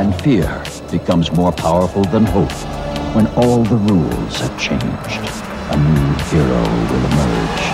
and fear becomes more powerful than hope, when all the rules have changed, a new hero will emerge.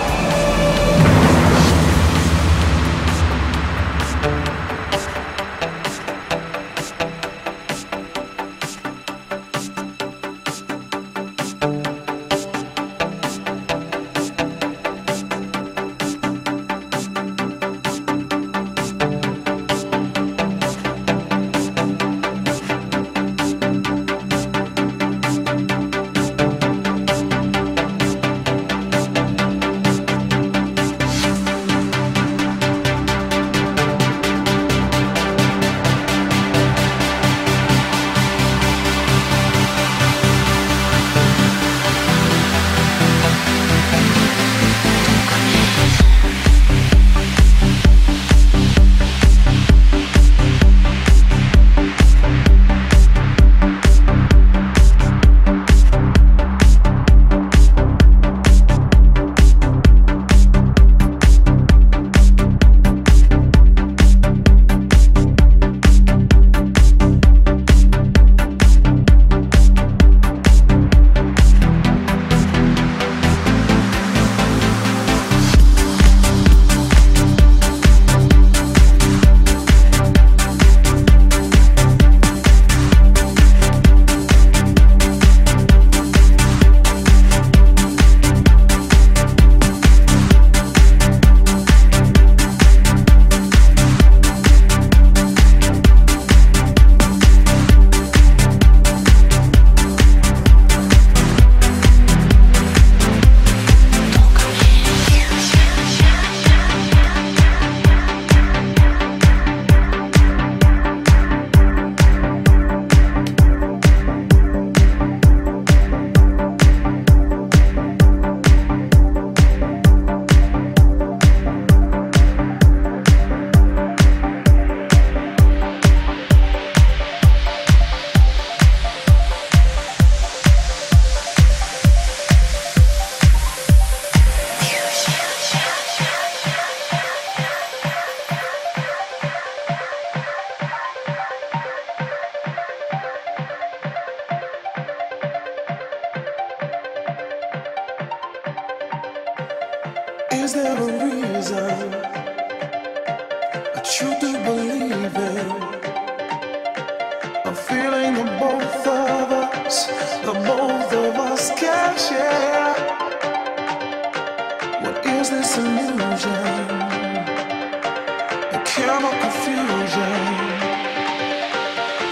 confusion.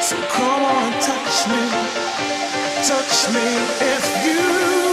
So come on, touch me, touch me if you.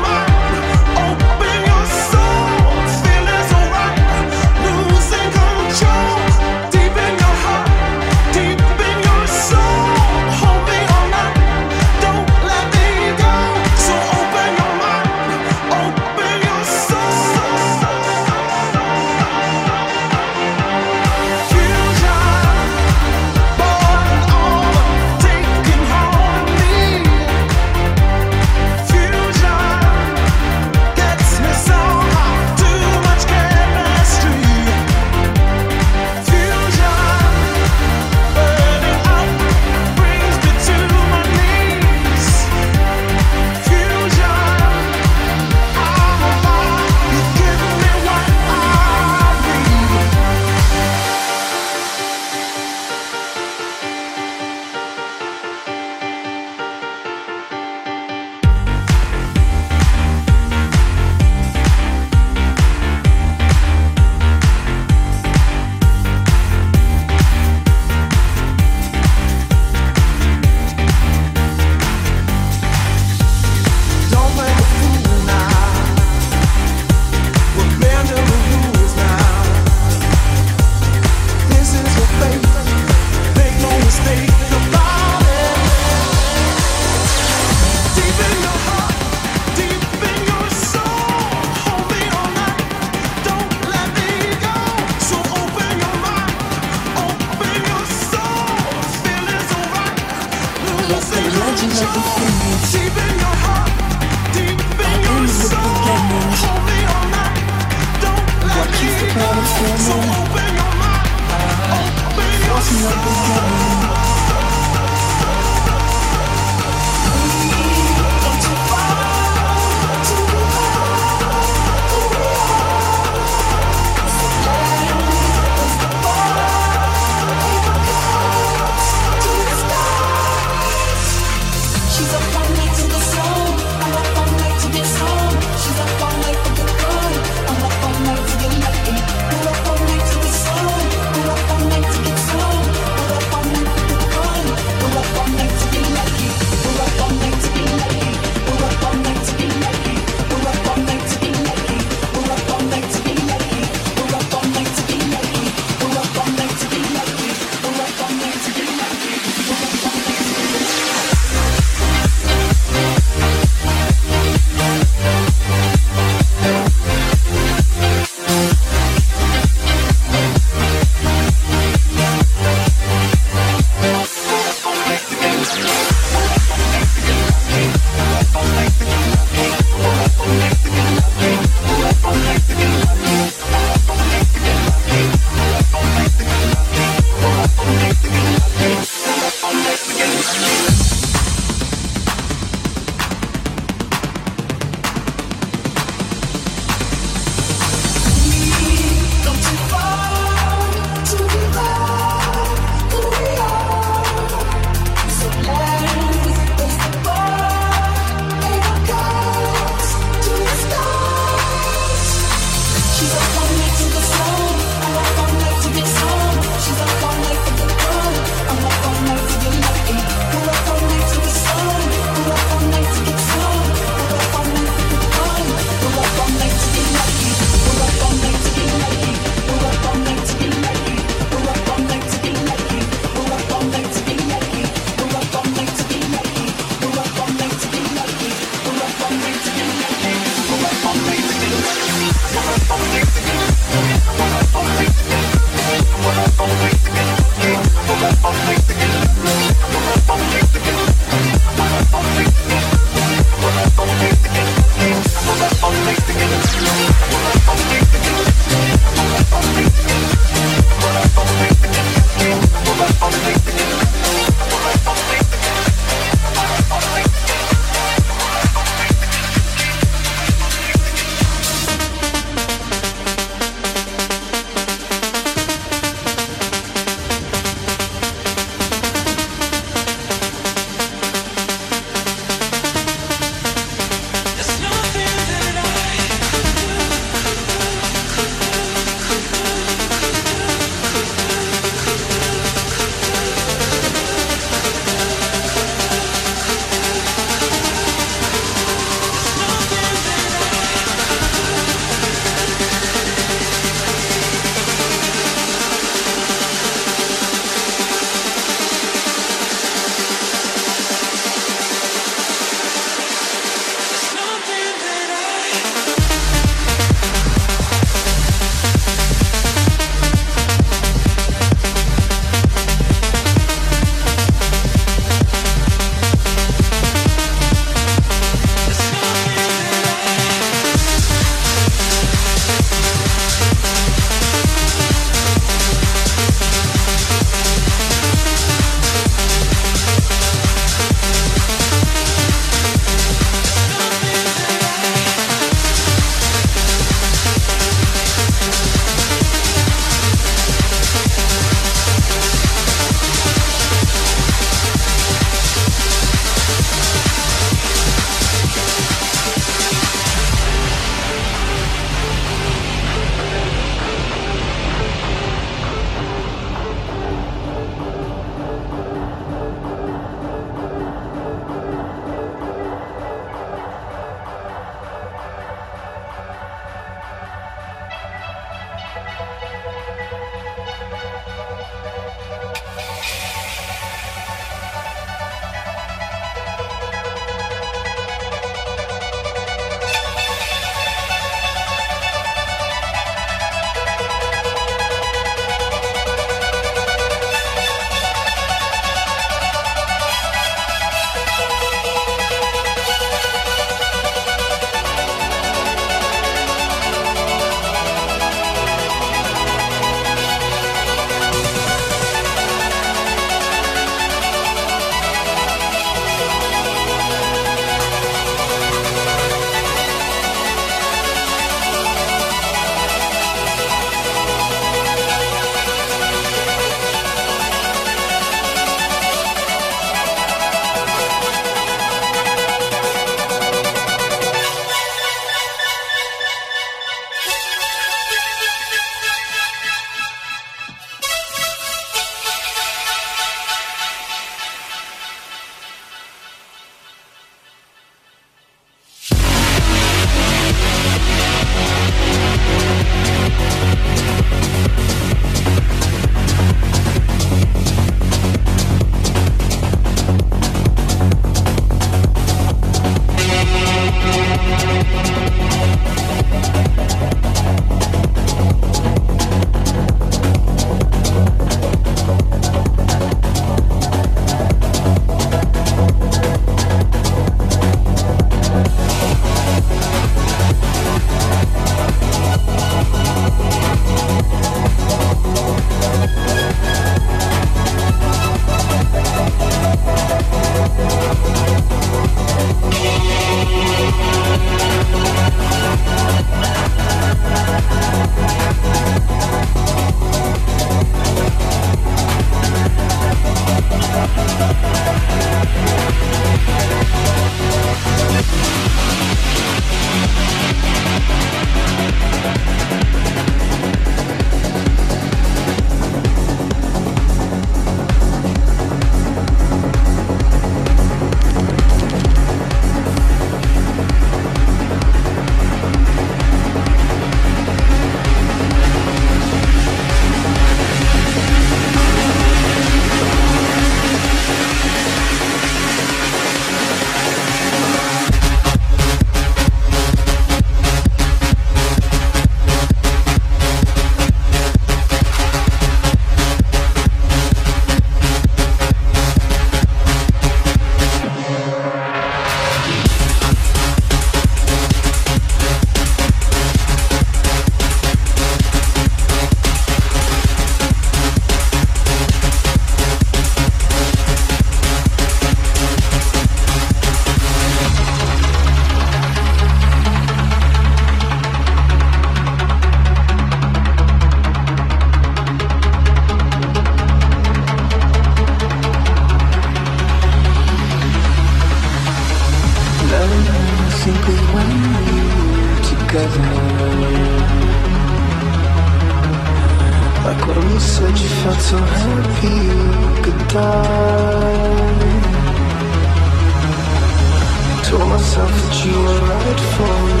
You were right for me.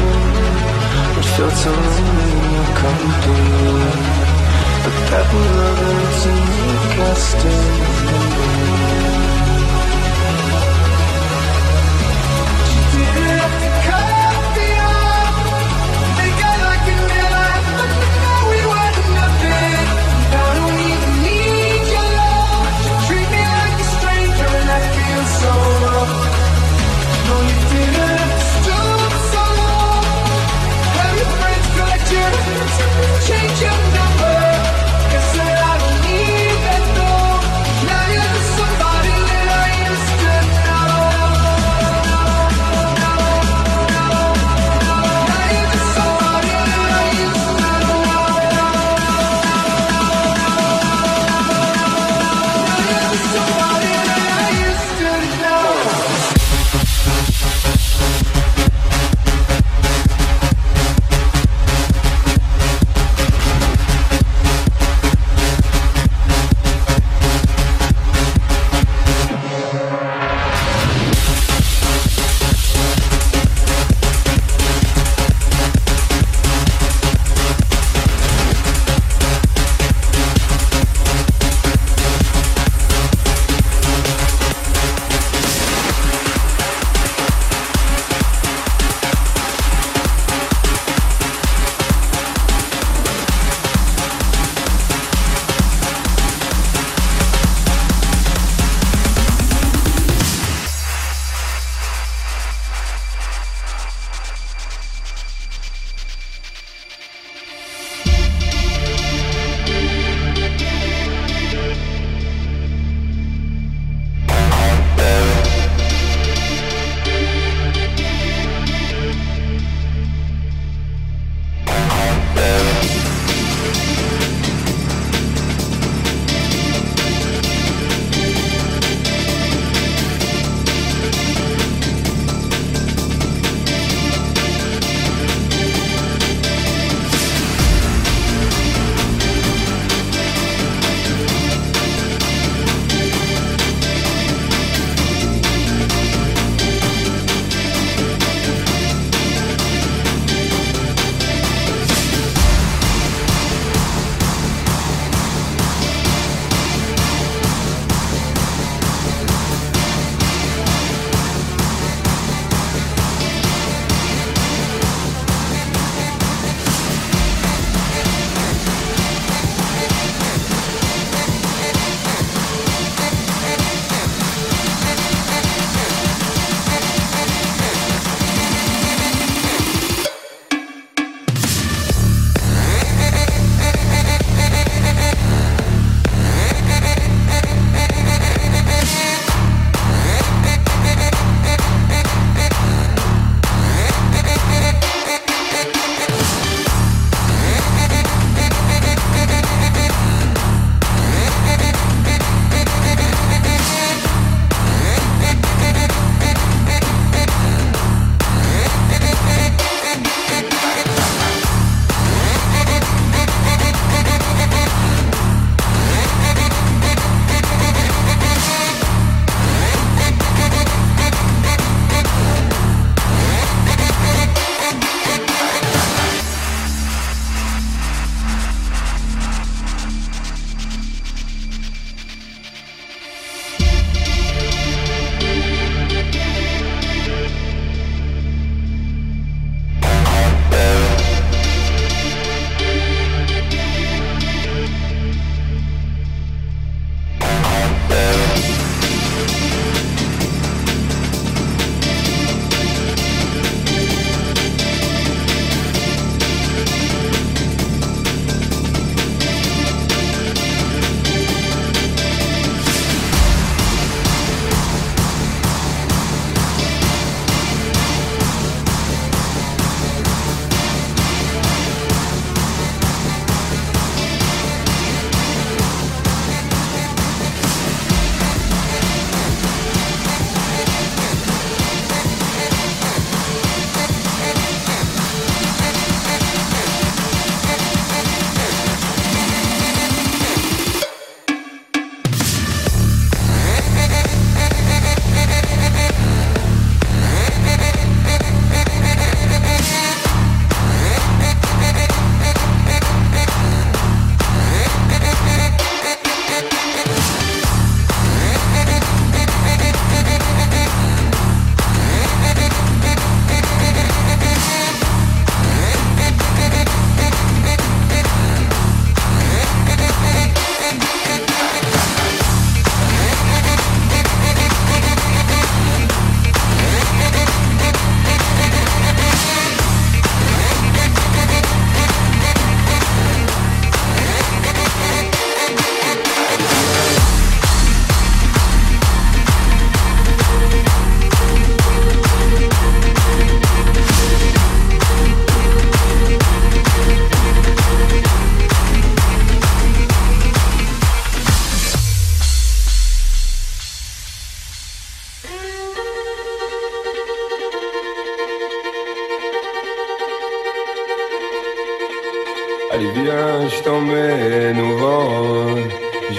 It felt so lonely in your company. But that love in you cast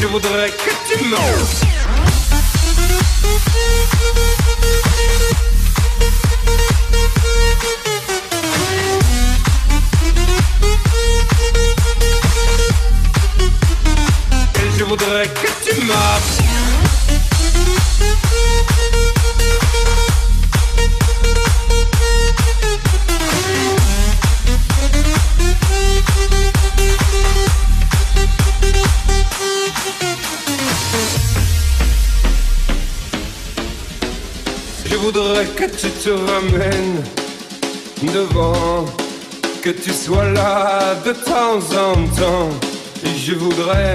je voudrais que tu. Et je voudrais que marches. voudrais que tu te ramènes devant, que tu sois là de temps en temps. Et je voudrais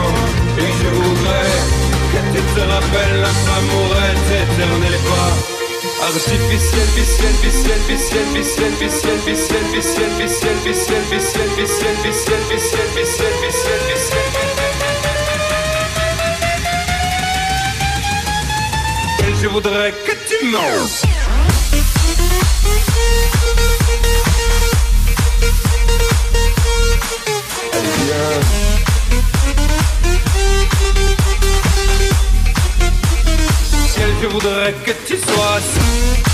te rappelle la femme aurette éternelle et pas Artificiel, ficiel, ficiel, ficiel, ficiel, ficiel, ficiel, ficiel, ficiel, ficiel, ficiel, ficiel, ficiel, ficiel, ficiel, ficiel, ficiel, Je voudrais que tu manges je voudrais que tu sois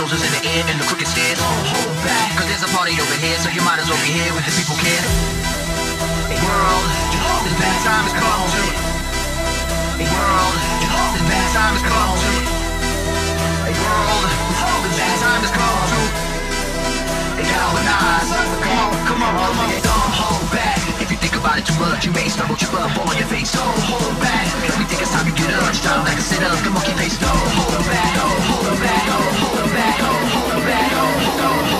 soldiers in the air and the crooked stairs. Don't hold back, cause there's a party over here, so you might as well be here when the people care. World, this bad time has come. World, this bad time has come. World, this bad time has come. Come on, come on, come on, don't hold back. If you think about it too much, you may stumble, your up, on your face. Don't hold back. We think it's time to get up, time like a sit up. Come on, keep. Don't hold back, don't hold back, don't hold back, don't hold back, don't hold back, don't hold back.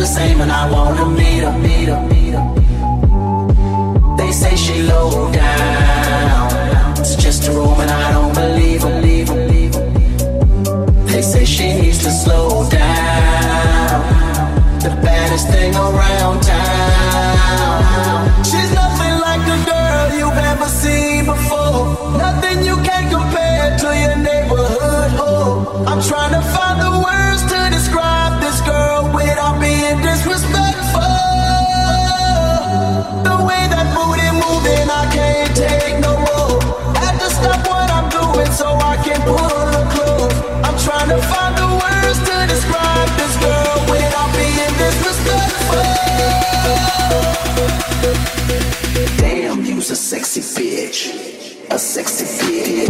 the same and I wanna meet her, meet her, meet her. They say she low down. It's just a room and I don't believe her, believe her, believe her. They say she needs to slow down. The baddest thing around town. 60 feet.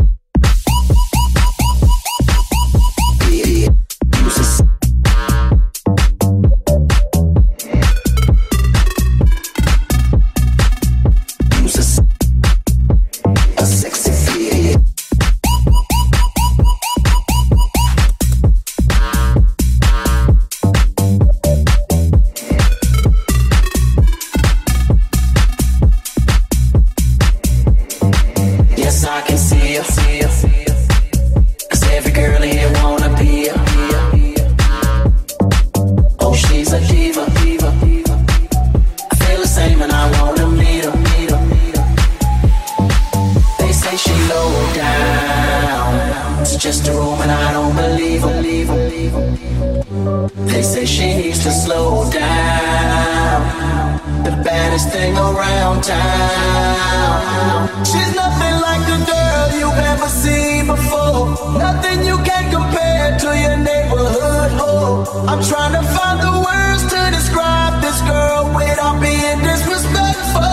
just a room and I don't believe them. They say she needs to slow down. The baddest thing around town. She's nothing like the girl you've ever seen before. Nothing you can compare to your neighborhood hoe. I'm trying to find the words to describe this girl without being disrespectful.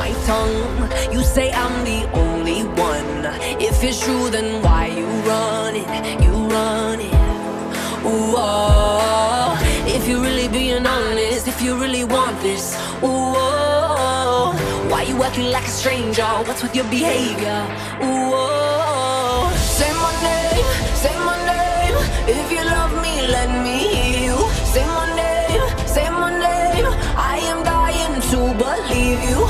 my tongue. You say I'm the only one. If it's true, then why you running? You running? Ooh, oh. If you're really being honest, if you really want this, ooh, oh. Why you acting like a stranger? What's with your behavior? Ooh, oh. Say my name, say my name. If you love me, let me hear you. Say my name, say my name. I am dying to believe you.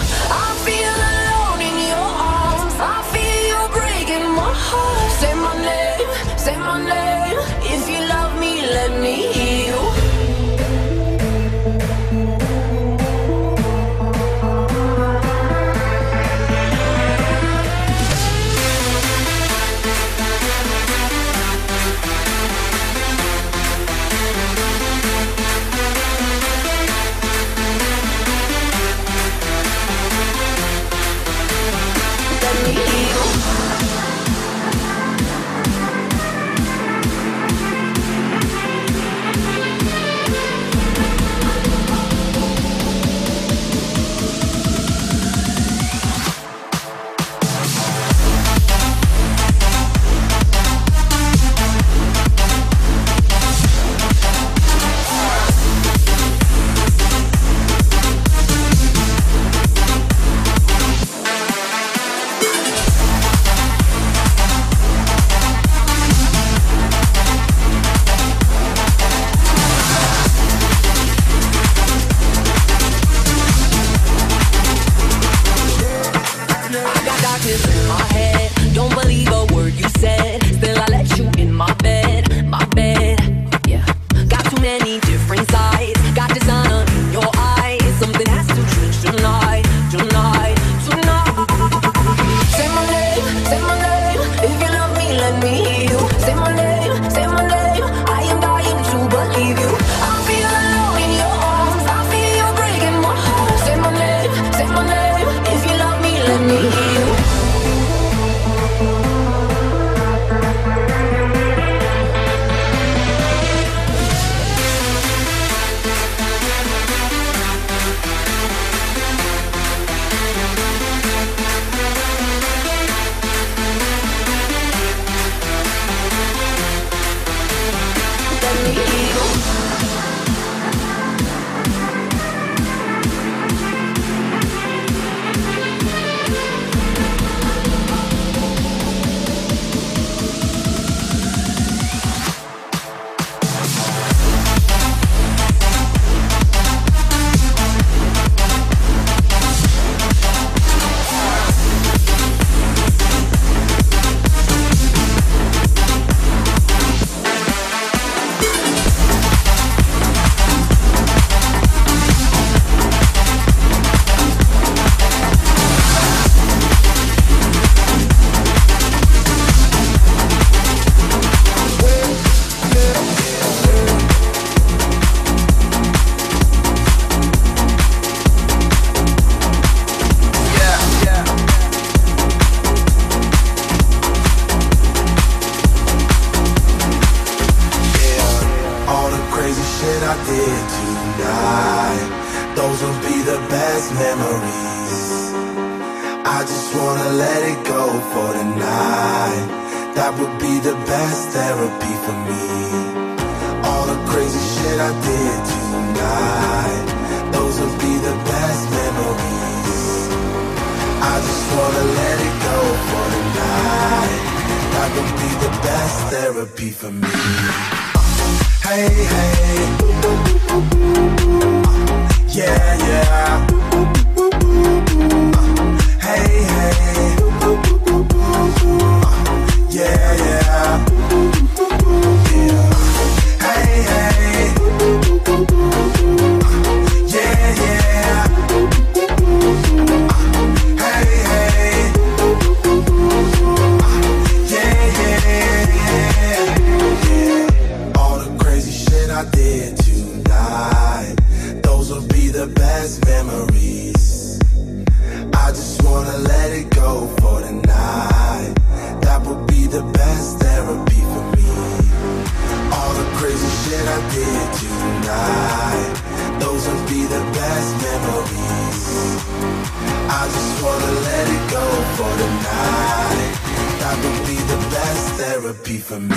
therapy for me.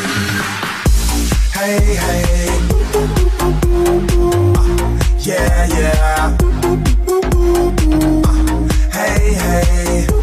Hey, hey. Uh, yeah, yeah. Uh, hey, hey.